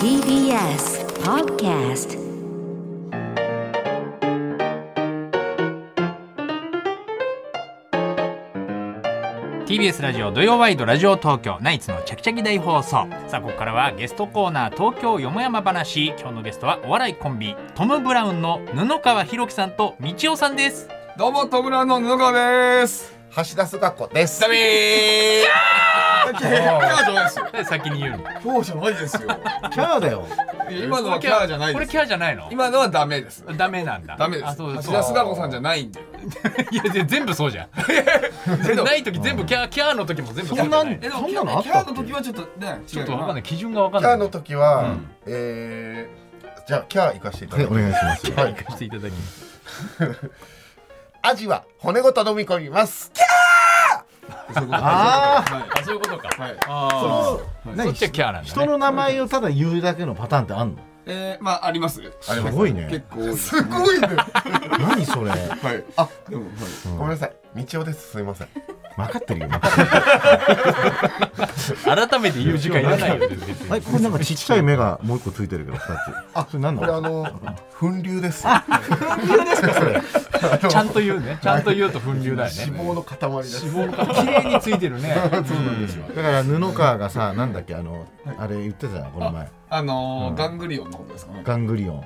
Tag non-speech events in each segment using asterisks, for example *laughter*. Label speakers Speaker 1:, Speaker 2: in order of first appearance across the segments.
Speaker 1: TBS Podcast
Speaker 2: TBS ラジオ土曜ワイドラジオ東京ナイツのチャキチャキ大放送。さあここからはゲストコーナー東京よもやま話。今日のゲストはお笑いコンビトム・ブラウンの布川博樹さんと道夫さんです。
Speaker 3: どうもトムラウンの布川です。
Speaker 4: 橋田須学校です。
Speaker 3: ダメー今日じゃないですよ。
Speaker 2: で先に言うの。
Speaker 3: 今日じゃないですよ。
Speaker 4: キャーだよ。
Speaker 3: 今のはキャーじゃない
Speaker 2: これ
Speaker 3: です
Speaker 2: キャーじゃないの？
Speaker 3: 今のはダメです。
Speaker 2: ダメなんだ。
Speaker 3: ダメです。
Speaker 2: あそう
Speaker 3: 橋田須賀子さんじゃないんで
Speaker 2: いやで全部そうじゃん。*laughs*
Speaker 3: けど。
Speaker 2: ない時全部キャーキャーの時も全部
Speaker 4: そんなん
Speaker 2: じゃい
Speaker 3: えでも
Speaker 4: そんなのあった
Speaker 3: キャーの時はちょっとね
Speaker 2: ちょっとわかんない。
Speaker 3: い
Speaker 2: 基準がわかんない。
Speaker 5: キャーの時は、
Speaker 2: うん。
Speaker 5: えー、じゃあキャー行かせていた
Speaker 4: はい
Speaker 5: だきます。
Speaker 4: お願いします
Speaker 5: はい、*laughs*
Speaker 2: していただきます。*laughs*
Speaker 5: アジは骨ごと飲み込みます。
Speaker 3: そういうこと
Speaker 4: あ
Speaker 3: はい。
Speaker 2: あそういうことか。
Speaker 3: はい。
Speaker 2: ああ
Speaker 4: 何？
Speaker 2: そっちはキャーなんだね。
Speaker 4: 人の名前をただ言うだけのパターンってあんの？
Speaker 3: えーまああります
Speaker 4: すごいね。
Speaker 3: 結構す
Speaker 5: すごいね。
Speaker 4: 何それ？
Speaker 3: はい。あでもはい。
Speaker 5: ごめんなさい。道夫です。すみません。
Speaker 4: 分かってるよ。*laughs*
Speaker 2: 改めて言う時間いらないよ。*laughs*
Speaker 4: はいこれなんかちっちゃい目がもう一個ついてるけど二つ。あそれ何なの？
Speaker 5: これあの粉流です。*laughs*
Speaker 2: ちゃんと言うね。ちゃんと言うと粉瘤だよね。
Speaker 5: 脂肪の塊です。
Speaker 2: 脂肪の塊。綺麗についてるね。
Speaker 3: そうなんですよ。
Speaker 4: だから布川がさなんだっけあのあれ言ってたじゃんこの前。
Speaker 3: あのーガングリオンのことですかね。
Speaker 4: ガングリオン。
Speaker 3: は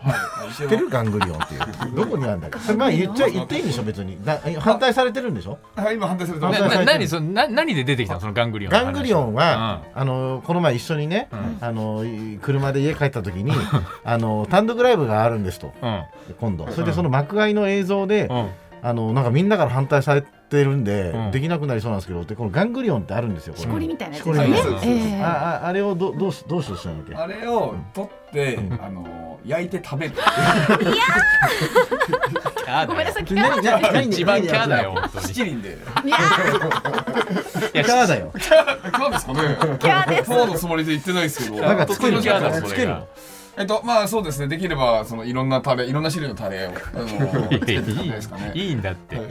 Speaker 3: い。
Speaker 4: 知ってる？ガングリオンっていう。どこにあるんだっけ？それ前言っちゃ言っていいんでしょ？別に。だ反対されてるんでしょ？
Speaker 3: はい今反対されてます。
Speaker 2: な
Speaker 4: 反対
Speaker 2: な何そのな何で出てきたの？そのガングリオン
Speaker 4: ガングリオンは、あのこの前一緒にね、あのい車で家帰った時に *laughs* あの単独ライブがあるんですと。
Speaker 2: うん。
Speaker 4: 今度。それでその幕間の映像で、
Speaker 2: うん。
Speaker 4: あのなんかみんなから反対されてるんで、
Speaker 2: うん。
Speaker 4: できなくなりそうなんですけどでこのガングリオンってあるんですよこれ。
Speaker 6: しこりみたいなやつ。ですよね
Speaker 4: あああれをどどうしどうしようとしたんだっけ？
Speaker 3: あれを取って、あの焼いて食べる。
Speaker 2: キャー
Speaker 6: ごめんなさい、
Speaker 4: で *laughs* 何何何
Speaker 2: 一番キャーだよ。
Speaker 3: 七輪で。
Speaker 6: いや
Speaker 4: キャーだよ。
Speaker 3: キャーです。かね。
Speaker 6: キャーです
Speaker 3: フォーのつもりで言ってないですけど。
Speaker 4: なんかつける
Speaker 2: キャーだそれが
Speaker 3: えっとまあそうですね。できればそのいろんなタレ、いろんな種類のタレをあのつけて食べたいですかね。
Speaker 2: いんだって
Speaker 4: 本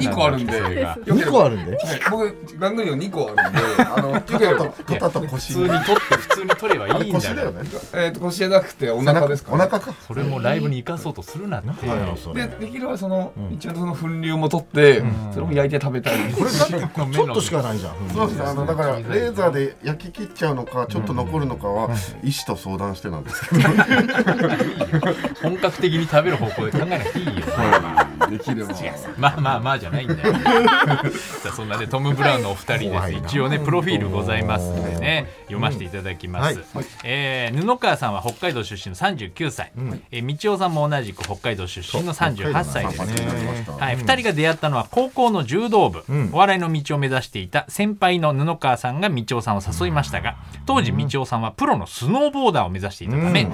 Speaker 3: 二個あるんで。
Speaker 2: それが
Speaker 4: 2個あるんで
Speaker 3: はい僕ガングリオン二個あるんで、あのよければ
Speaker 5: 肩と腰。
Speaker 2: 普通に取って普通に取ればいいんだよ
Speaker 5: 腰だよね。
Speaker 3: えっと腰じゃなくてお腹ですか、
Speaker 5: お腹か。
Speaker 2: それもライブに生かそうとするなって
Speaker 3: でできればその、一応その粉流も取って、それも焼いて食べたい。
Speaker 4: これだってちょっとしかないじゃん
Speaker 5: そうです。あのだからレーザーで焼き切っちゃうのか、ちょっと残るのかは医師と相談してなんですけど。*laughs*
Speaker 2: 本格的に食べる方向で考えなくていいよ。
Speaker 3: できれば。
Speaker 2: まあまあまあじゃないんだよ。*laughs* さあそんなねトム・ブラウンのお二人です。一応ねプロフィールございますのでね読ませていただきます、
Speaker 4: はい。
Speaker 2: えー布川さんは北海道出身の39歳、えー道夫さんも同じく北海道出身の38歳です。
Speaker 4: ね
Speaker 2: はい、2人が出会ったのは高校の柔道部、
Speaker 4: ん。
Speaker 2: お笑いの道を目指していた先輩の布川さんが道夫さんを誘いましたが当時道夫さんはプロのスノーボーダーを目指していたため、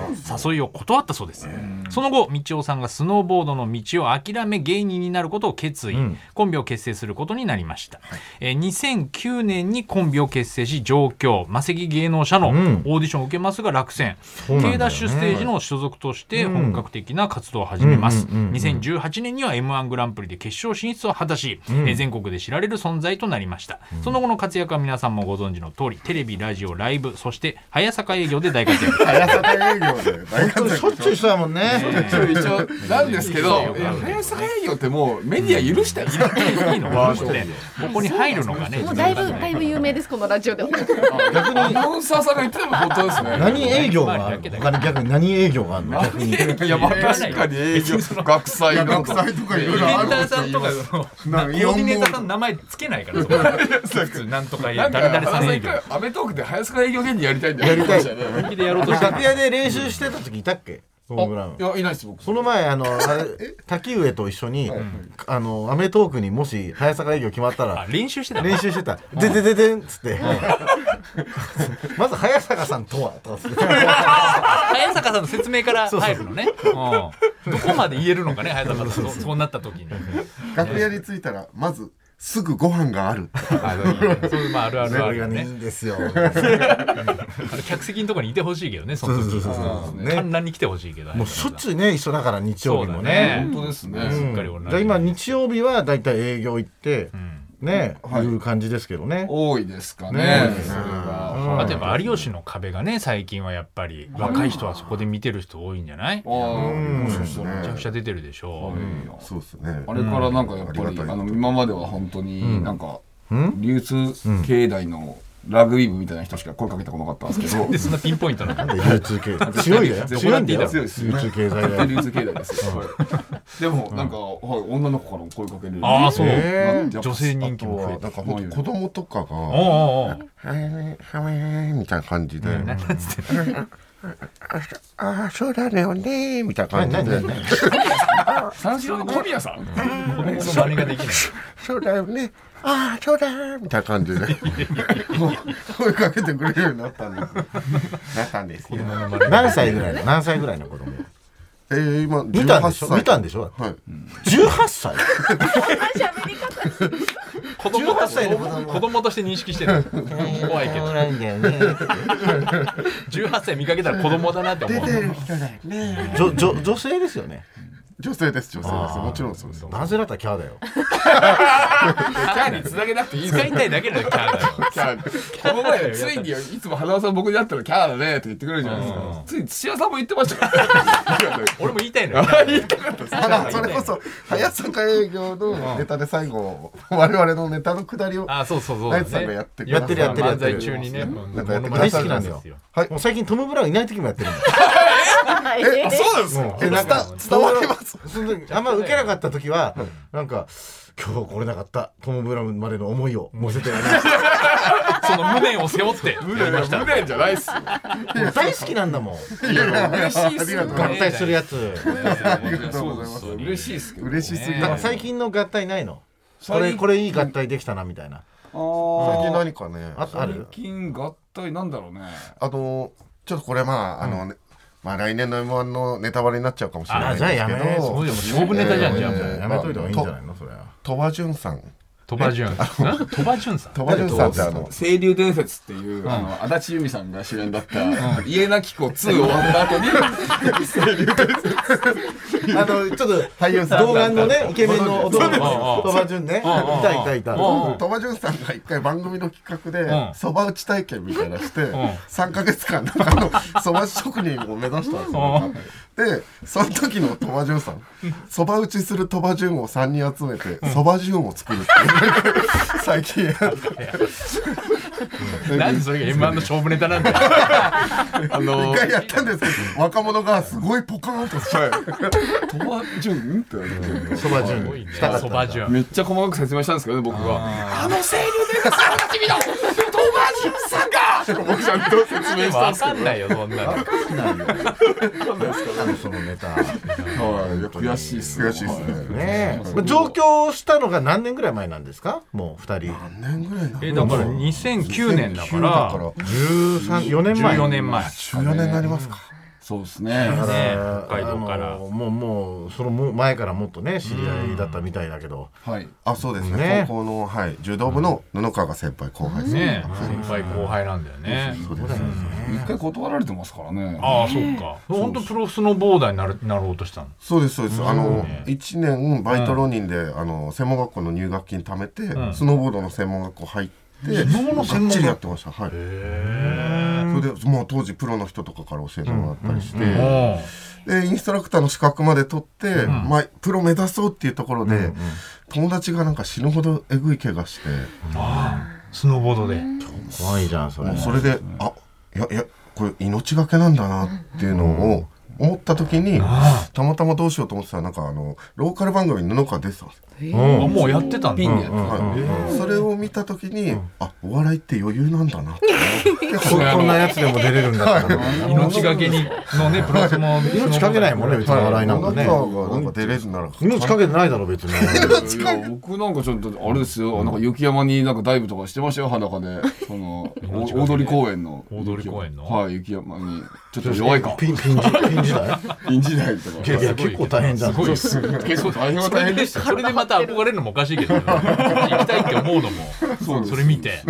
Speaker 2: 誘いを断ったそうです、その後道夫さんがスノーボードの道を諦め芸人になることを決意、
Speaker 4: ん。
Speaker 2: コンビを結成することになりました、えー2009年にコンビを結成し上京。魔石芸能者のオ
Speaker 4: うん。
Speaker 2: ーディションを受けますが落選、K ダッシュステージの所属として本格的な活動を始めます、
Speaker 4: うんうんうんうん。
Speaker 2: 2018年には m 1グランプリで決勝進出を果たし、えー全国で知られる存在となりました、その後の活躍は皆さんもご存知の通りテレビラジオライブそして早坂営業で大活躍。
Speaker 5: 早坂営業で大活躍。
Speaker 4: しょ。っちゅう一緒だもんね。
Speaker 3: 一応一応なんですけど、早坂営業ってもうメディア許したよ。
Speaker 2: いい。のかなねここに入るのがね
Speaker 6: もうだいぶだいぶ有名ですこのラジオでは。
Speaker 4: 逆に。
Speaker 3: アナウンサーさんが言ってるの本当ですね。
Speaker 4: 何営業があるの？他に逆に何営業があるの？逆に。
Speaker 3: いやまあ確かに営業学祭の
Speaker 5: 学祭とかいろいろある
Speaker 2: ターさんとかコーディネーターさんの名前つけないから *laughs* なんとか
Speaker 3: なんか
Speaker 2: 誰々さん営業。
Speaker 3: アメトークで早坂営業芸人やりたいんだよ。
Speaker 4: やりたい
Speaker 2: 本気でやろうとして
Speaker 4: 楽屋で練習してた時いたっけ？トム・ブラウン
Speaker 3: いやいないです僕。
Speaker 4: その前あの *laughs* あれ滝上と一緒に、あのアメトークにもし早坂営業決まった
Speaker 2: あ
Speaker 4: ら
Speaker 2: 練習してたの？
Speaker 4: 練習してた「ででででん」っつって。*laughs* まず早坂さんとはとかつって
Speaker 2: 早坂さんの説明から入るのね。うん。どこまで言えるのかね早坂さん。そうなった時に。
Speaker 5: 楽屋に着いたらまずすぐご飯がある。
Speaker 2: あのそういうまああるあるあ
Speaker 4: これがねいいんですよ。
Speaker 2: 客席のところにいてほしいけどねその時
Speaker 4: そうそう。そう
Speaker 2: 観覧に来てほしいけど
Speaker 4: もうしょっちゅうね一緒だから日曜日もね。
Speaker 2: ね。
Speaker 3: 本当ですね。
Speaker 2: じ
Speaker 4: じゃあ今日曜日はだいたい営業行って、ね、
Speaker 3: はい。
Speaker 4: い。う感じですけどね。
Speaker 3: 多いですかね。
Speaker 4: ね。
Speaker 3: それが。
Speaker 4: うん
Speaker 3: か
Speaker 2: あとやっぱ有吉の壁がね最近はやっぱり若い人はそこで見てる人多いんじゃない？
Speaker 3: ああもしかしたら
Speaker 2: めちゃくちゃ出てるでしょ
Speaker 5: そうですね。
Speaker 3: あれからなんかやっぱり、
Speaker 5: うん。あ
Speaker 3: の今までは本当になんか、
Speaker 4: ん？
Speaker 3: 流通経済のラグビー部みたいな人しか声かけてこなかったんですけど。
Speaker 2: でそんなピンポイントなの？
Speaker 4: で流通経済強いだよ。
Speaker 2: 全
Speaker 4: 強いんだよ。流通経済だよ
Speaker 3: 流通経済です。よ、はい。でもなんか、はい、女の子からも声かける。
Speaker 2: ああそう。
Speaker 4: え
Speaker 3: ー。
Speaker 2: 女性人気も増えて
Speaker 5: はなんかほんと子供とかが
Speaker 2: おうおうおう。
Speaker 5: はいはいみたいな感じで。ああそうだよねみたいな感じで。*laughs*
Speaker 3: 三四郎の小宮さん？
Speaker 2: 子供の真似ができない。
Speaker 5: そうだよねああそうだみたいな感じで。声かけてくれるようになったんですなったんですよ。*laughs*
Speaker 4: 何歳ぐらいの何歳ぐらいの子供？
Speaker 5: えー、今
Speaker 4: 見たんでしょ
Speaker 5: ？18歳。
Speaker 4: 見たんでしょ？
Speaker 5: はい。
Speaker 4: 18歳？
Speaker 2: 子供と
Speaker 4: 18歳の子供。
Speaker 2: 子供として認識してる。*laughs* 怖いけど
Speaker 4: ないんだよね *laughs*
Speaker 2: 18歳見かけたら子供だなって思う。
Speaker 5: る人だよね。
Speaker 4: 女女女性ですよね
Speaker 5: 女性です女性です。もちろんそうです。
Speaker 4: 男性だったらキャーだよ。
Speaker 3: キャーにつなげなくていい。です
Speaker 2: 使いたいだけだよキャーだよ。
Speaker 3: キャーこの前ついにいつも花輪さん僕に会ったらキャーだねって言ってくれるじゃないですか。ついに土屋さんも言ってましたから。*laughs*
Speaker 2: 俺も言いたいのよ。
Speaker 5: あらそれこそ早坂営業のネタで最後我々のネタのくだりを
Speaker 2: あそうそうそう。
Speaker 5: ナイツさんがやってく
Speaker 4: やってるやってるや
Speaker 2: 漫
Speaker 4: ってる
Speaker 2: 才中にね
Speaker 5: なんかやってく
Speaker 4: 大
Speaker 5: ださる
Speaker 4: 好きなんだよ
Speaker 5: はい。
Speaker 4: もう最近トム・ブラウンいない時もやってるんだよ。*laughs*
Speaker 6: え
Speaker 3: そうなんですか
Speaker 4: えなんか
Speaker 5: 伝わります
Speaker 4: あんま受けなかった時はなんか今日来れなかったトム・ブラウンまでの思いを乗せてやります。*laughs*
Speaker 2: その無念を背負って
Speaker 3: 無念じゃないっす
Speaker 4: 大好きなんだもん。
Speaker 3: 嬉しいっすよ
Speaker 4: 合体するやつ。
Speaker 3: 嬉しいっす
Speaker 5: 嬉しすぎ最
Speaker 4: 最近の合体ないのこれこれいい合体できたなみたいな
Speaker 5: 近何かね
Speaker 4: あある
Speaker 3: 最近合体なんだろうね
Speaker 5: あのちょっとこれまああのねまあ来年の M1 のネタバレになっちゃうかもしれない
Speaker 4: あじゃあやめ
Speaker 5: ですけど
Speaker 2: すごいよもう勝負ネタじゃんじゃあ。もう
Speaker 4: やめといた方がいいんじゃないのそれは。
Speaker 5: 鳥羽潤さん
Speaker 2: 鳥羽潤ん。鳥羽潤さん？
Speaker 5: 鳥羽潤さんってあの
Speaker 3: 清流伝説っていう、あの足立由美さんが主演だった「家なき子2」終わった後に *laughs*
Speaker 4: あのちょっと
Speaker 5: 俳優さん
Speaker 4: 童顔のねイケメンの男の鳥羽潤ね。いたいたいた
Speaker 2: うん
Speaker 5: 鳥羽潤さんが一回番組の企画
Speaker 2: うん。
Speaker 5: でそば打ち体験みたいなのして
Speaker 2: ん。
Speaker 5: 3か月間あのそば職人を目指したんですよでその時の鳥羽潤さん。そば打ちする鳥羽潤を3人集めてそば潤を作るっていう。*laughs* 最近。やって
Speaker 2: なんでそれが M1 の勝負ネタなんだよ。*laughs* あの
Speaker 5: 一回やったんですけど若者がすごいポカーンとして。
Speaker 3: 鳥羽潤って言われて
Speaker 4: そば
Speaker 2: すごいね。
Speaker 4: 潤したかった
Speaker 2: そば潤
Speaker 3: めっちゃ細かく説明したんですけどね僕があの清流伝説おなじみの鳥羽潤さんが僕ちゃんと説明したん
Speaker 2: わ
Speaker 3: ですけど。
Speaker 2: かんないよ。そんなの
Speaker 4: そのネタ。
Speaker 3: はいいや悔しいっす
Speaker 5: 悔しいっすね。
Speaker 4: 上京したのが何年ぐらい前なんですか？もう二人。
Speaker 5: 何年ぐらいなの
Speaker 2: えだから。2009年だから。
Speaker 4: 134年前。
Speaker 2: 14年前。
Speaker 5: 14年になりますか
Speaker 3: そうですね。
Speaker 4: だから
Speaker 2: ね北海道から。
Speaker 4: もうもうそのも前からもっとね知り合いだったみたいだけど。
Speaker 3: はい。
Speaker 5: あそうですね。
Speaker 4: ね。
Speaker 5: 高校の、はい、柔道部の布川が先輩後輩です
Speaker 2: ね。先輩後輩なんだよね。
Speaker 5: そうです
Speaker 3: 一回断られてますからね。
Speaker 2: ああそうか本当プロスノーボーダーになるなろうとしたの？
Speaker 5: そうですそうです。あの1年バイト浪人で、あの専門学校の入学金貯めて、スノーボードの専門学校入って
Speaker 2: スノボの専門
Speaker 5: やってました。はい。それでもう当時プロの人とかから教えてもらったりして、でインストラクターの資格まで取って、まあ、プロ目指そうっていうところで、友達がなんか死ぬほどえぐい怪我して、
Speaker 2: スノーボードで。
Speaker 4: 怖いじゃんそれ。
Speaker 5: それであいやいやこれ命がけなんだなっていうのを思った時に、たまたまどうしようと思ってたらなんかあのローカル番組に布川出てたんですよ。
Speaker 2: あもうやってたんだ。
Speaker 3: ピンでやって
Speaker 5: はい。それを見た時に、あお笑いって余裕なんだなって。*laughs*
Speaker 4: ここんなやつでも出れるんだったら。
Speaker 2: 命がけにのねプロスノー
Speaker 4: 命かけないもんね別に笑いなんかね。
Speaker 5: なんか出れるなら
Speaker 4: 命かけてないだろ別に。*laughs*
Speaker 3: 僕なんかちょっとあれですよ、なんか雪山になんかダイブとかしてましたよ裸で。その *laughs* お大通公園の
Speaker 2: 大通公園の
Speaker 3: はい雪山に。ちょっと弱いか。
Speaker 4: ピンピン時代
Speaker 3: ピン時代とか
Speaker 4: いや結構大変じゃん
Speaker 3: 結構大変は大変でした
Speaker 2: それでまた憧れるのもおかしいけどね行きたいって思うのもそれ見て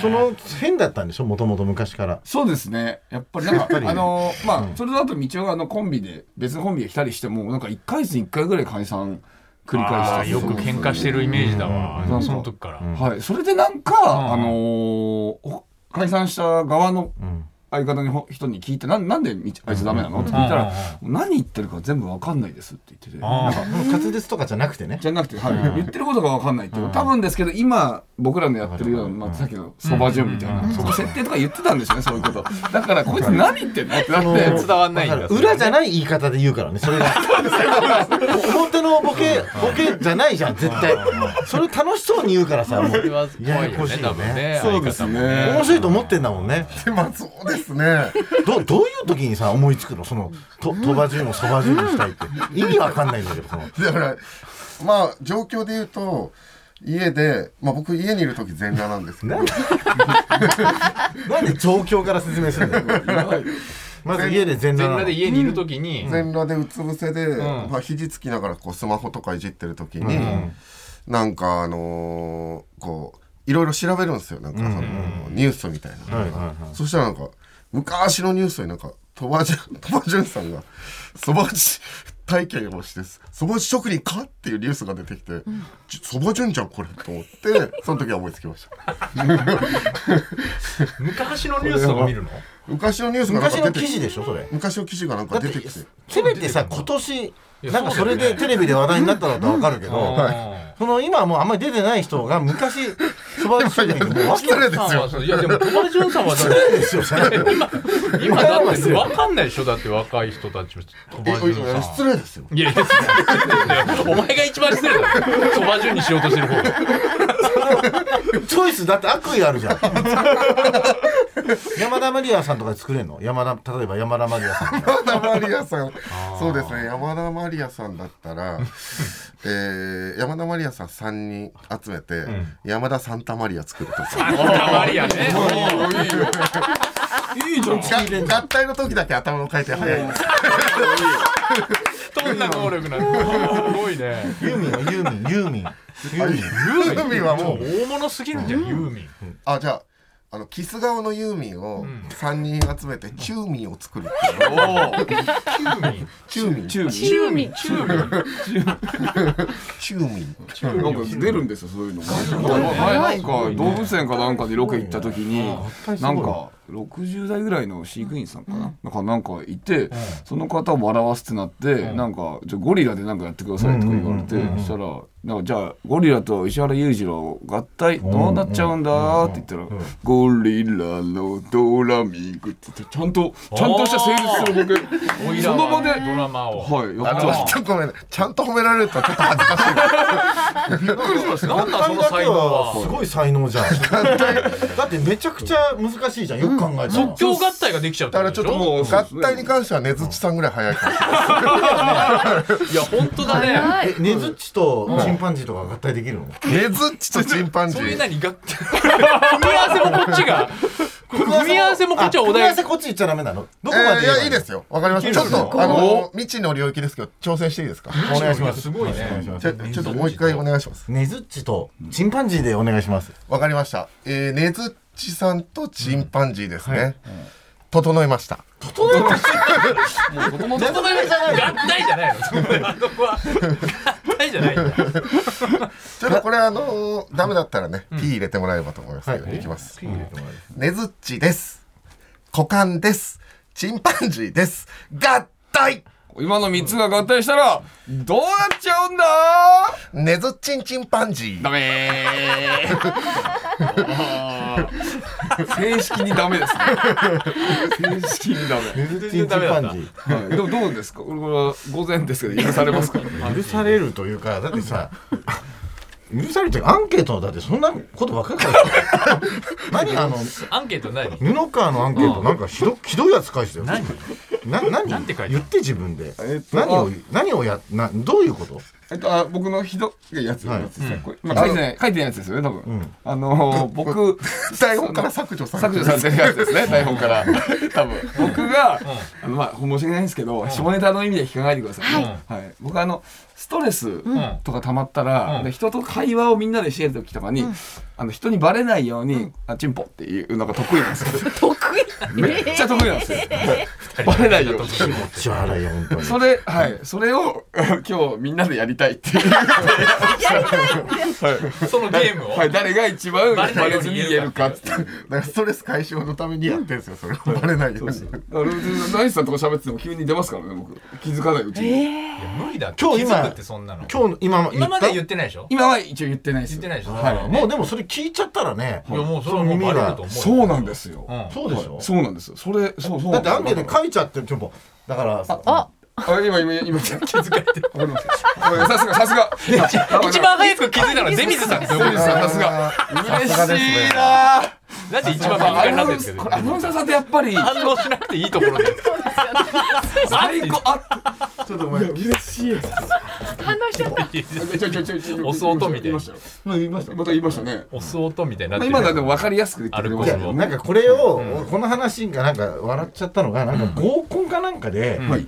Speaker 4: その変だったんでしょもともと昔から
Speaker 3: そうですねやっぱりなんかあのまあそれだと道夫があのコンビで別のコンビで来たりしてもなんか1回月に1回ぐらい解散繰り返して
Speaker 2: よく喧嘩してるイメージだわ
Speaker 3: うん
Speaker 2: その時から
Speaker 3: はいそれでなんか、あのー解散した側の相方の人に聞いてなんなんでみあいつダメなの？って聞いたら何言ってるか全部わかんないですって言ってて。
Speaker 2: あ
Speaker 3: なんか
Speaker 4: 滑舌とかじゃなくてね。
Speaker 3: じゃなくて、はい、言ってることが分かんないっていう。多分ですけど今僕らのやってるような、まあ、さっきのそば順みたいな、そこ設定とか言ってたんですよねそういうこと。だからこいつ何言ってんのってなって
Speaker 2: 伝わんないんだ。
Speaker 4: 裏じゃない言い方で言うからねそれが。表のボケボケじゃないじゃん絶対。それ楽しそうに言うからさもう。
Speaker 2: それは怖いよね
Speaker 3: そうですね。
Speaker 4: 面白いと思ってんだもんね。
Speaker 5: まあそうですね。
Speaker 4: どどういう時にさ思いつくの？そのと鳥羽順をそば順にしたいって。意味わかんないんだけどその。
Speaker 5: だからまあ状況で言うと家で、まあ、僕家にいる時全裸なんですけど。
Speaker 4: なんで？*laughs* 状況から説明するんだよ。*laughs* まず家で全
Speaker 2: 全
Speaker 4: 裸
Speaker 2: で家にいる時に。
Speaker 5: 全裸でうつ伏せで、
Speaker 2: ん。
Speaker 5: まあ、肘つきながらこうスマホとかいじってる時に、なんかあのーこういろいろ調べるんですよ。なんかその、ニュースみたいな、
Speaker 4: はいはいはい。
Speaker 5: そしたらなんか昔のニュースになんか鳥羽潤鳥羽潤さんがそば打ち体験をしてそば打ち職人かっていうニュースが出てきてちそば潤じゃんこれと思ってその時は思いつきました。
Speaker 2: 昔のニュースを見るの？
Speaker 5: 昔のニュースがなん
Speaker 4: 昔
Speaker 5: か出て
Speaker 4: の記事でしょそれ。
Speaker 5: 昔の記事がなんか出てきて。
Speaker 4: せめてさ今年
Speaker 2: や
Speaker 4: なんかそれでテレビで話題になったらとわかるけど、
Speaker 2: はい。
Speaker 4: その今はもうあんまり出てない人が昔そばもうわけ
Speaker 5: ですよ。
Speaker 2: いやでも鳥羽潤さんは
Speaker 4: ですよ
Speaker 2: 今今だって分かんないでしょだって若い人たち鳥羽潤さん。
Speaker 5: 失礼ですよ。
Speaker 2: いやいやお前が一番失礼だ。よ鳥羽潤にしようとしてる方。が *laughs*
Speaker 4: チョイスだって悪意あるじゃん。*laughs* 山田マリアさんとかで作れんの？山田例えば山田マリアさん。
Speaker 5: 山田マリアさん。そうですね。山田マリアさんだったら、えー、山田マリアさん3人集めて、山田サンタマリア作るとか。
Speaker 2: サンタマリアね。*laughs*
Speaker 3: いいじゃん。
Speaker 5: が合体の時だけ頭の回転早い。んです
Speaker 2: どんな能力なのすごいね。
Speaker 4: ユーミンはユーミンユーミン。ユーミン？
Speaker 5: ユーミンはもう
Speaker 2: 大物すぎるじゃんユーミン。
Speaker 5: あじゃああのキス顔のユーミンを3人集めてチューミンを作るっていう。
Speaker 2: おおチューミン。
Speaker 5: チューミン。
Speaker 3: チュー
Speaker 2: チューミン。チューミン。
Speaker 5: チューミン。
Speaker 3: なんか出るんですよそういうの。前なんか動物園かなんかでロケ行った時になんか60代ぐらいの飼育員さんかななんかなんかいてその方を笑わすってなってなんかじゃあゴリラでなんかやってくださいとか言われてそしたらなんかじゃあゴリラと石原裕次郎合体どうなっちゃうんだって言ったらゴリラのドラミングって言ってちゃんとちゃんとした成立するボケ
Speaker 2: おいら
Speaker 3: その場で
Speaker 2: はドラマを。
Speaker 3: はいやっ
Speaker 5: ちょっとごめんちゃんと褒められるとちょっと恥ずかしい。
Speaker 2: なんだその才能は。*laughs*
Speaker 4: すごい才能じゃん。*laughs* だってめちゃくちゃ難しいじゃん。よく考えたら。
Speaker 2: 即興合体ができちゃう
Speaker 5: だからちょっともう合体に関してはねずっちさんぐらい早い。かもしれない
Speaker 2: いや本当だね。
Speaker 4: えねずっちとチンパンジーとか合体できるの？
Speaker 5: ねずっちとチンパンジ
Speaker 2: そういう
Speaker 5: ー
Speaker 2: 何？が *laughs* 組み合わせもこっちが組み合わせもこっちはお
Speaker 4: あ組み合わ
Speaker 2: 題
Speaker 4: せこっち行っちゃダメなの？どこまで言えば
Speaker 5: やいいですよ。わかりました。ちょっとあの未知の領域ですけど挑戦していいですか？
Speaker 4: お願いします。
Speaker 2: すごい。ね
Speaker 5: ちょっともう一回お願いします。
Speaker 4: ねずっちとチンパンジーでお願いします。
Speaker 5: わかりました。えーねずっちさんとチンパンジーですね。整いました。
Speaker 2: 整え合体じゃないの。合体じゃない *laughs*
Speaker 5: ちょっとこれあのーダメだったらね P 入れてもらえればと思いますけどい。きます。ねずっちです。股間です。チンパンジーです。合体
Speaker 3: 今の3つが合体したらどうなっちゃうんだ？
Speaker 5: ねずっちんチンパンジー
Speaker 3: ダメー。正式にダメですね。正式にダメ。
Speaker 4: ねずっちチンパンジー
Speaker 3: はい、でもどうですか？これは午前ですけど許されますか？
Speaker 4: 許されるというかだってさ許されるというかアンケートだってそんなことばっかり書いてある。*laughs* 何あの
Speaker 2: アンケート何
Speaker 4: 布川のアンケートなんかひどひどいやつ書いてたよ。
Speaker 2: 何？
Speaker 4: な何？
Speaker 2: なんて書いて
Speaker 4: 言って自分で。
Speaker 3: えっと
Speaker 4: 何を何をやなどういうこと？
Speaker 3: えっと、あ僕のひどいやつ。
Speaker 4: はい。
Speaker 3: やつですねこれまあ、書いてない書いてないやつですよね多分、あのー *laughs* 僕
Speaker 5: 台本から削除されてる。
Speaker 3: 削除されてるやつですね *laughs* 台本から。多分。僕が、あのまあ申し訳ないんですけど、下ネタの意味で聞かないでください、はい。僕あのストレスとか溜まったら、
Speaker 2: うん。
Speaker 3: で人と会話をみんなでしてる時とかに、あの人にバレないように「あチンポ」っていうのが得意なんですよ。*laughs*
Speaker 6: 得意 *laughs*
Speaker 3: めっちゃ得意なんですよ。*laughs* バレないよ。
Speaker 4: 気持ち悪いよ本当に。
Speaker 3: それはい。それを *laughs* 今日みんなでやりたいっていう。
Speaker 2: そのゲームを、
Speaker 3: はい。誰が一番
Speaker 2: バレ
Speaker 3: ずに言えるかっつって。
Speaker 5: だからストレス解消のためにやってんですよそれをバレないように。
Speaker 3: あのナイスさんとか喋ってても急に出ますからね僕。気づかないうちに、
Speaker 2: いや無理だ
Speaker 4: 今日今
Speaker 2: 気づくってそんなの。
Speaker 4: 今日今
Speaker 2: 今まで言
Speaker 4: っ
Speaker 2: ってないでしょ？
Speaker 3: 今は一応言ってないです。
Speaker 2: 言ってないでしょ？
Speaker 4: はい。もうでもそれ聞いちゃったらね
Speaker 2: いやもうそれはもうバレると思うよ。
Speaker 3: そうなんですよ、
Speaker 2: うん。
Speaker 4: そうでしょ？
Speaker 3: そうなんですよ。それそうそう
Speaker 4: だってアンケート書いちゃってるちょっと。だから
Speaker 6: あ
Speaker 3: らあ今今今気づかれて。わかりましたさすがさすが。
Speaker 2: 一番早く気づいたのは出水さんです。よ
Speaker 3: 出水さん。さすが。嬉しいな
Speaker 2: なんで一番敏感になってるんですけど
Speaker 3: アナウンサーさんってやっぱり
Speaker 2: 反応しなくていいところで
Speaker 3: 最高あ
Speaker 5: ちょっとお前
Speaker 3: 嬉しい
Speaker 6: 反応しちゃった
Speaker 3: ちょちょちょ
Speaker 2: 押す音みたい
Speaker 3: 言いま
Speaker 5: 言いました
Speaker 3: また言いましたね
Speaker 2: 押す音みたいにな
Speaker 3: 今のはでも分かりやすく言ってくれましたよ
Speaker 2: アルコールを
Speaker 4: なんかこれを、この話がなんか笑っちゃったのがなんか合コンかなんかで、
Speaker 3: はい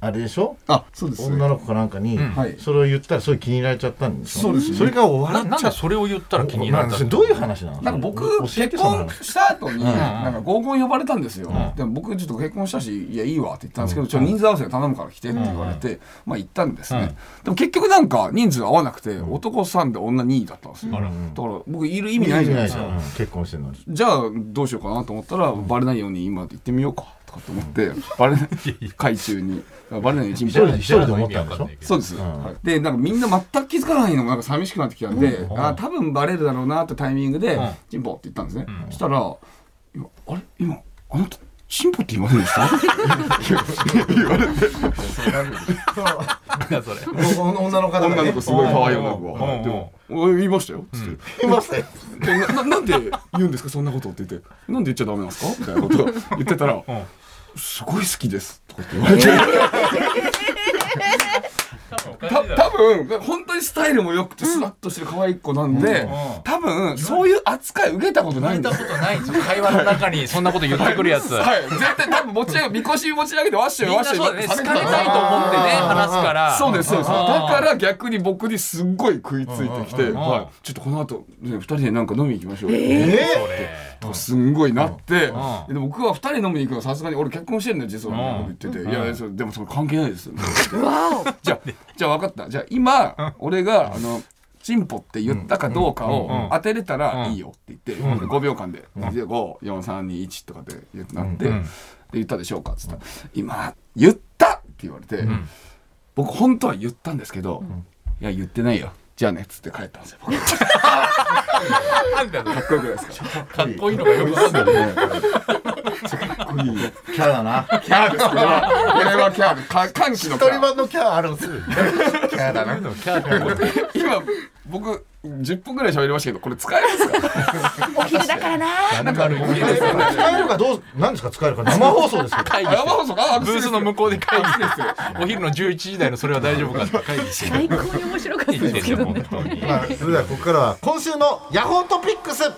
Speaker 4: あれでしょ？
Speaker 3: あそうです
Speaker 4: 女の子かなんかに、
Speaker 3: はい。
Speaker 4: それを言ったらすごい気に入られちゃったんでしょ？
Speaker 3: そうですね。
Speaker 4: それが笑
Speaker 2: な
Speaker 4: っちゃっ
Speaker 2: なんでそれを言ったら気になった
Speaker 4: なんか？どういう話なの？
Speaker 3: なんか僕結婚した後になんか合コン呼ばれたんですよ、でも僕ちょっと結婚したしいやいいわって言ったんですけど、ちょっと人数合わせで頼むから来てって言われて、まあ行ったんですね、でも結局なんか人数合わなくて男3で女2だったんですよ、だから僕いる意味ないじゃないですか、
Speaker 4: うん。結婚してるのに。
Speaker 3: じゃあどうしようかなと思ったら、バレないように今行ってみようかとかと思ってバレない会中に。バレないように準備
Speaker 4: 一人で思ったんでしょ？
Speaker 3: そうです、はい。でなんかみんな全く気づかないのがなんか寂しくなってきたんで、あ多分バレるだろうなってタイミングで
Speaker 2: ん「
Speaker 3: チンポ」って言ったんですね、そしたら「今あれ？今あなたチンポって言いませんでした?
Speaker 2: なんだそれ
Speaker 4: 女の方
Speaker 3: 女の子すごい可愛い女の子
Speaker 2: うん
Speaker 3: が。でも「おい言いましたよ」っつって。
Speaker 4: いますね
Speaker 3: でなんで言うんですかそんなことって言って「なんで言っちゃダメなんですか?」みたいなことを言ってたら「すごい好きです」とかって言われて。た多分本当にスタイルも良くてスラッとしてる可愛い子なんで、多分そういう扱い受けたことないんです
Speaker 2: ことないんですよ会話の中にそんなこと言ってくるやつ。*laughs*
Speaker 3: はい、絶対多分持ち上げみこし持ち上げてわっしょい
Speaker 2: みん
Speaker 3: わっしょい
Speaker 2: なそうだね好かれたいと思ってね話すから。
Speaker 3: そうですそうです。だから逆に僕にすっごい食いついてきて、
Speaker 2: ん。
Speaker 3: はい、ちょっとこの後、ね、2人でなんか飲みに行きましょう、
Speaker 2: それ。
Speaker 3: とすんごいなって、
Speaker 2: ん。
Speaker 3: で僕は2人飲みに行くのはさすがに俺結婚してるんだよ実は。言ってて、いやそれでもそれ関係ないです。*laughs* じゃあじゃあ分かった。じゃあ今俺があのチンポって言ったかどうかを当てれたらいいよって言って、5秒間で「54321」とかで言ってなって、で言ったでしょうかっつった。ら「今言った!」って言われて、僕本当は言ったんですけど「いや言ってないよ。じゃあね」っつって帰ったんですよ *laughs* かっこよくないですか
Speaker 2: かっこいい。のがよくわかんな。い
Speaker 4: キャラ。だな
Speaker 3: キャーですこれはこれはキャーですか歓喜のキャー
Speaker 4: 一人版のキャラ。あるんですキャラ。だな
Speaker 2: キャーキャー
Speaker 3: 今僕10分ぐらい喋りましたけどこれ使えますか？
Speaker 6: お昼だからな。
Speaker 2: なんかある意味ですよね
Speaker 4: 使えるかどうなんですか使えるか？生放送ですけど *laughs*
Speaker 2: 会議
Speaker 3: あ生放送か？あ
Speaker 2: ブースの向こうで会議して *laughs* お昼の11時台のそれは大丈夫か？って会議して
Speaker 6: 最高に面白かったですけどね。
Speaker 4: それではここからは今週のヤホートピックス、はい、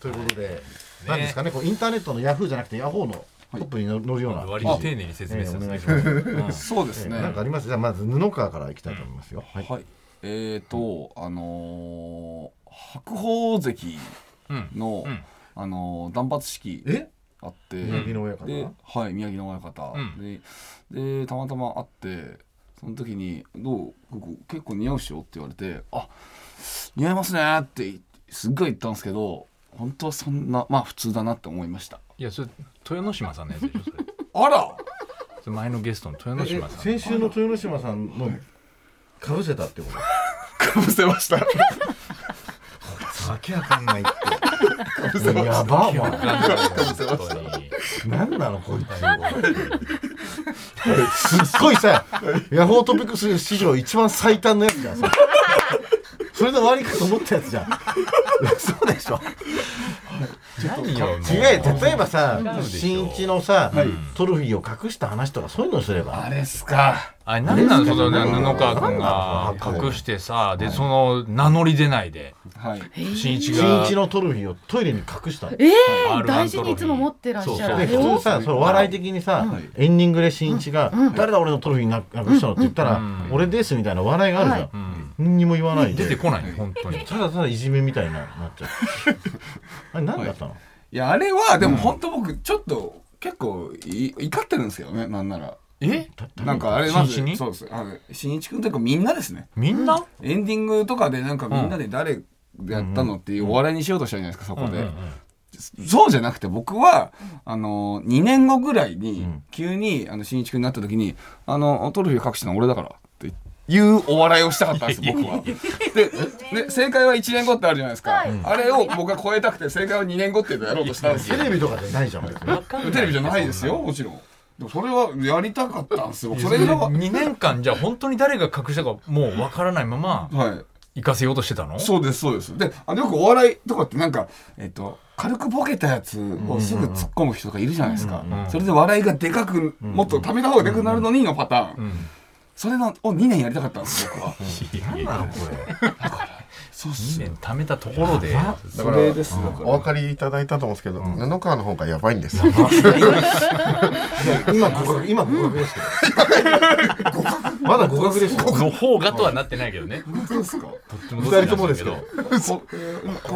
Speaker 4: ということで、なんですかね？こうインターネットのヤフーじゃなくてヤホーのトップに乗るような、
Speaker 2: 割と丁寧に説明する
Speaker 4: えーお願いします。
Speaker 3: そうですね。
Speaker 4: なんかあります？じゃあまず布川からいきたいと思いますよ、はい
Speaker 3: はいえーとあのー白鵬関の、
Speaker 2: うん。
Speaker 3: あのー断髪式
Speaker 4: え？
Speaker 3: あって
Speaker 4: 宮城野親方
Speaker 3: ではい宮城の親方、
Speaker 2: うん。
Speaker 3: ででたまたま会ってその時に「どう？結構似合うっしょ?」って言われて「あ似合いますね」ってすっごい言ったんですけど本当はそんなまあ普通だなって思いました。
Speaker 2: いやそれ豊ノ島さんのやつでしょそれ。
Speaker 3: あら！
Speaker 2: 前のゲストの豊ノ島さん。
Speaker 4: 先週の豊ノ島さんのかぶせたってこと？
Speaker 3: かぶせました。
Speaker 4: わけわかんないって。やばお前
Speaker 2: 本当に
Speaker 4: 何なのこいつ。すっごいさヤホートピックス史上一番最短のやつじゃんそれ。それで終わりかと思ったやつじゃん。そうでしょ
Speaker 2: 何よもう。
Speaker 4: 違え例えばさ新一のさ、トロフィーを隠した話とかそういうのをすれば。
Speaker 3: あれっすか？
Speaker 2: あれ何なのそのね布川君が隠してさでその名乗り出ないで。
Speaker 3: はい。
Speaker 2: 新一
Speaker 4: 新
Speaker 2: が
Speaker 4: 一のトロフィーをトイレに隠したの。
Speaker 6: ええ
Speaker 2: R1
Speaker 6: 大事にいつも持ってらっしゃる。
Speaker 4: 普通さその笑い的にさ、エンディングで新一が「誰だ俺のトロフィーななくしたの?」って言ったら「俺です」みたいな笑いがあるじゃん、
Speaker 2: うん
Speaker 4: 何にも言わないで。
Speaker 2: 出てこない。の本当に。
Speaker 4: ただただいじめみたいにななっちゃう *laughs* あれ何だったの、
Speaker 3: いやあれはでも本当僕ちょっと結構い怒ってるんですけどねなんなら。
Speaker 2: え？
Speaker 3: なんかあれまずそうです。あの新一君というかみんなですね。
Speaker 2: みんな？
Speaker 3: エンディングとかでなんかみんなで誰でやったのっていうお笑いにしようとしたじゃないですかそこで、そうじゃなくて僕はあの2年後ぐらいに急にあの新一君になった時に「あのトロフィー隠したの俺だから」いうお笑いをしたかったんです *laughs* 僕は。でで正解は1年後ってあるじゃないですか、あれを僕は超えたくて正解は2年後っていうのをやろうとしたんですよ。
Speaker 4: テレビとかでないじゃん
Speaker 3: テレビじゃないですよもちろん。でもそれはやりたかったんですよ。そ
Speaker 2: それが
Speaker 3: れがは。
Speaker 2: 2年間じゃあ本当に誰が隠したかもうわからないまま
Speaker 3: い。
Speaker 2: 行かせようとしてたの？
Speaker 3: そうですそうです。であのよくお笑いとかってなんかえっと軽くボケたやつをすぐ突っ込む人とかいるじゃないですか、それで笑いがでかくもっとためた方がでかくなるのにのパターン、それのを2年やりたかったんです僕は。
Speaker 4: 何なのこれ
Speaker 3: そうっ
Speaker 2: 2年貯めたところで。
Speaker 5: だから
Speaker 3: それですだから
Speaker 5: お分かりいただいたと思うんですけど、布川の方がやばいんです。よ。*laughs*
Speaker 4: 今合格今合格ですけど。まだ合格ですよ。
Speaker 2: の方がとはなってないけどね。
Speaker 3: 本当ですか？
Speaker 4: 二人ともですけど。
Speaker 3: か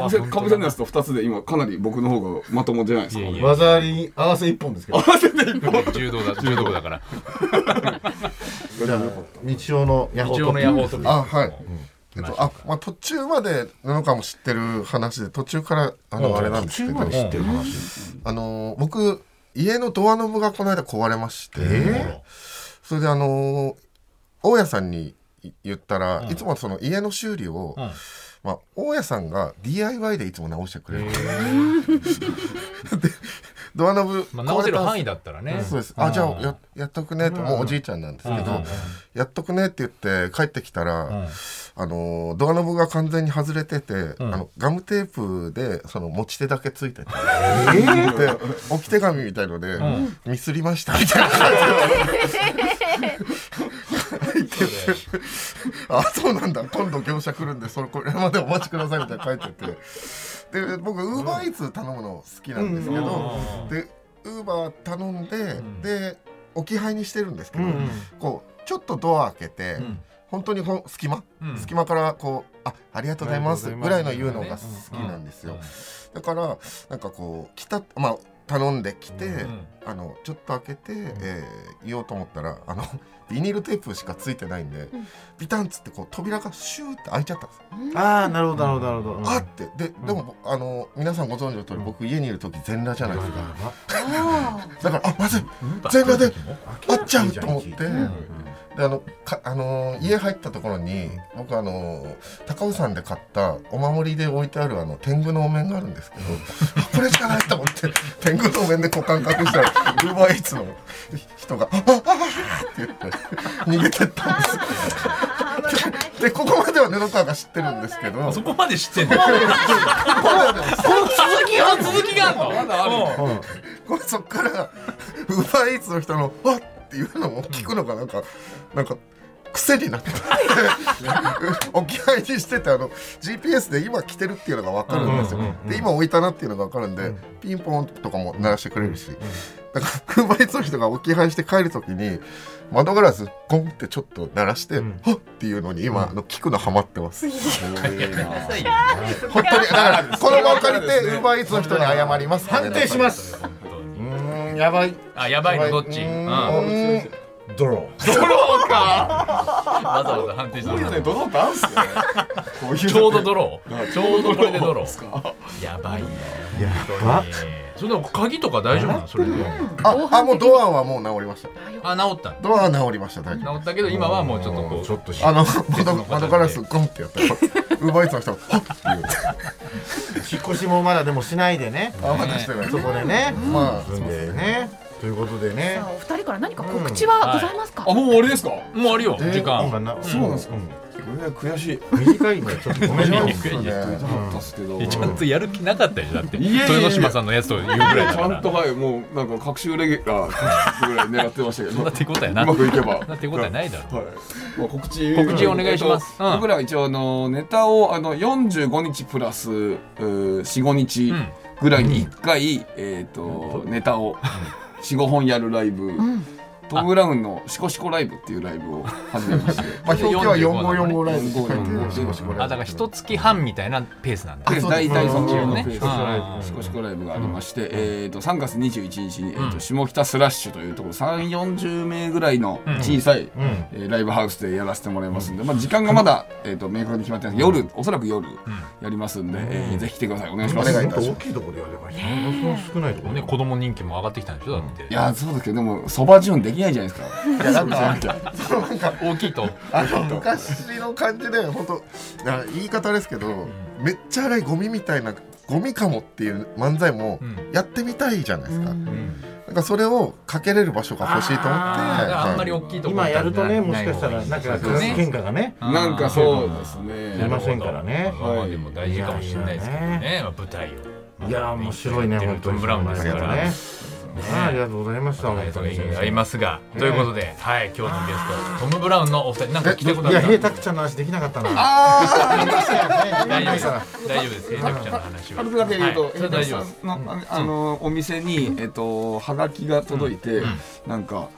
Speaker 3: ぶせかぶせのやつと2つで今かなり僕の方がまともじゃないですか？
Speaker 4: 技あり合わせ一本ですけど。*laughs*
Speaker 2: 柔道だ柔道だから *laughs*
Speaker 4: じゃあ日曜のヤホー
Speaker 2: 一応のヤホートピ
Speaker 5: あ、
Speaker 2: ック
Speaker 5: はい。えっと、あ、まあ、途中まで布川も知ってる話で、途中から、あの、あれなんですけど。
Speaker 4: 知ってる話
Speaker 5: あの、僕、家のドアノブがこの間壊れまして。それで、あの、大家さんに言ったら、いつもその家の修理を。まあ、大家さんが DIY でいつも直してくれる。で *laughs* ドアノブ
Speaker 2: まあ直せる範囲だったらね。
Speaker 5: そうです。あ、じゃあややっとくね。って、もうおじいちゃんなんですけど、やっとくねって言って帰ってきたら、あのドアノブが完全に外れてて、あのガムテープでその持ち手だけついてて、で置き手紙みたいので、ミスりましたみたいな。感じであそうなんだ。今度業者来るんでそれこれまでお待ちくださいみたいな書いててで僕ウーバーイーツ頼むの好きなんですけど、でウーバー頼んで、で置き配にしてるんですけど、こうちょっとドア開けて、本当にほん隙間、
Speaker 2: うん。
Speaker 5: 隙間からこう「あありがとうございます」
Speaker 4: ありがとうございます
Speaker 5: ぐらいの言うのが好きなんですよ、だからなんかこう来たまあ頼んできて、あのちょっと開けて、えー言おうと思ったらあのビニールテープしかついてないんで、ビタンっつってこう扉がシューって開いちゃったんです、
Speaker 4: ああなるほどなるほどなるほど。
Speaker 5: あってででも、あの皆さんご存知の通り僕家にいる時全裸じゃないですか、だからあまずい全裸であっちゃうと思って、であのかあのー家入ったところに僕あのー高尾山で買ったお守りで置いてあるあの天狗のお面があるんですけどあこれしかないと思って天狗のお面で股間隠したらウーバーイーツの人が「ああああ!」って言って *laughs* 逃げてったんです。ででここまでは布川が知ってるんですけど。
Speaker 2: そこまで知ってんだ *laughs* この続きが続きがあるの。まだある
Speaker 5: これそっからウーバーイーツの人の「わっ!」っていうのを聞くのがなんかなんか癖になって置き配にしててあの GPS で今来てるっていうのが分かるんですよ、で今置いたなっていうのが分かるんで、ピンポンとかも鳴らしてくれるし、だからウーバーイーツの人が置き配して帰る時に窓ガラスゴンってちょっと鳴らして「はっ!」っていうのに今、あの聞くのハマってます。本当にだからこの場を借りてウーバーイーツの人に謝ります
Speaker 4: 判定します。うーんやばい。
Speaker 2: あやばいのどっち？
Speaker 5: う
Speaker 2: うん
Speaker 5: ー。ん
Speaker 4: ドロ
Speaker 2: わざわざ判定して
Speaker 3: こういう
Speaker 2: る
Speaker 3: ねドローってあるんすね。こういう
Speaker 2: ちょうどドロー。ちょうどこれでドロー。
Speaker 3: か
Speaker 2: やばいね。
Speaker 4: ーやば。
Speaker 2: それでも鍵とか大丈夫なの？それで
Speaker 5: ああもうドアはもう治りました。
Speaker 2: あ治った。
Speaker 5: ドアは治りました。大丈夫
Speaker 2: 治ったけど今はもうちょっとこう
Speaker 4: ちょっとし
Speaker 5: あの窓窓ガラスゴンってやったらウーバーイーツの人が「はっ!」って言う *laughs*
Speaker 4: 引っ越しもまだでもしないでね。
Speaker 5: あまだしてない
Speaker 4: そこでね。
Speaker 5: まあ
Speaker 4: 住んでねということでね。
Speaker 6: さあお二人から何か告知はございますか、
Speaker 3: あもう終わりですか？
Speaker 2: もうあるよ。時間。
Speaker 3: そうなんですか？えー悔しい。
Speaker 4: 短いねちょっとごめんね
Speaker 2: 悔しいちゃんとやる気なかったでしょだって。
Speaker 3: いやいやいや
Speaker 2: 豊ノ島さんのやつと言うぐらいだ
Speaker 3: ちゃんとはいもうなんか各週レギュラーぐらい狙ってましたけど。
Speaker 2: そんな手応えな
Speaker 3: うまくいけば。
Speaker 2: そんな手応えないだろ
Speaker 3: はい、まあ、告知。
Speaker 2: 告知お願いします。うん
Speaker 3: えっと僕らは一応あのネタをあの45日プラス45日
Speaker 2: うん
Speaker 3: ぐらいに1回、えっ、とネタを45本やるライブ。とトム・ブラウンの「シコシコライブ」っていうライブを始めまして。*laughs*
Speaker 5: まあ表記は4545ライブって書いて
Speaker 3: 45
Speaker 5: シコシコライブ
Speaker 2: あだから一月半みたいなペースなんだ
Speaker 3: で大体その
Speaker 2: そうね。
Speaker 3: シコシコライブがありまして、えー、と3月21日に、えーと下北スラッシュというところ3 4 0名ぐらいの小さい、えーライブハウスでやらせてもらいますんで、まあ、時間がまだ、えー、と明確に決まってないんですけど夜おそらく夜やりますんで、えーぜひ来てくださいお願いします。
Speaker 5: お願いいたします
Speaker 4: 大きいところでやればいいなものすごい少ないところ
Speaker 2: ね。子供人気も上がってきたんでしょだって
Speaker 3: いやそうですけどでもそば順できないじゃないですか？
Speaker 5: いやなんかそのなんか
Speaker 2: 大きいと。
Speaker 5: あの昔の感じで本当あ言い方ですけど、めっちゃ荒いゴミみたいなゴミかもっていう漫才も
Speaker 2: ん。
Speaker 5: やってみたいじゃないですか、なんかそれをかけれる場所が欲しいと思って
Speaker 2: あんまり大きいとこ
Speaker 4: 今やるとねもしかしたらなんか喧嘩がね。
Speaker 3: なんかそうですね。
Speaker 4: 出ませんからね。
Speaker 2: まあまあでも大事かもしれないですけどねまあ舞台を。
Speaker 4: いや面白いね本当に。
Speaker 2: ブラウンですから。
Speaker 4: ねありがとうございました。本当に。
Speaker 2: ありますが。ということではい今日のゲストトム・ブラウンのお二人なんか聞いたことあ
Speaker 4: いや
Speaker 2: った
Speaker 4: 平拓ちゃんの話できなかったな。
Speaker 2: 大丈夫です大丈夫です。平拓ちゃんの話は。
Speaker 3: 軽くだけ言うと、
Speaker 2: はい。それ大丈夫です。
Speaker 3: さんのあのお店にえっとはがきが届いて、なんか。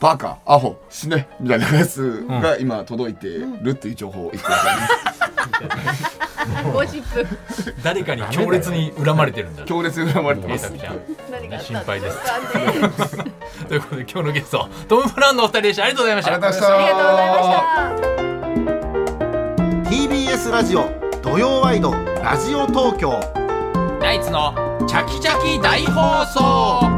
Speaker 3: バカ、アホ、死ねみたいなやつが今届いてるっていう情報を言ってください。
Speaker 6: ゴシップ。
Speaker 2: 誰かに強烈に恨まれてるんだ。
Speaker 3: 強烈に恨まれてます。
Speaker 6: 何があった
Speaker 2: 心配です。ということで今日のゲストトム・ブラウンのお二人でしたありがとうございました。
Speaker 3: ありがとうございました。
Speaker 6: ありがとうございました。
Speaker 4: TBS ラジオ土曜ワイドラジオ東京。
Speaker 2: ナイツのチャキチャキ大放送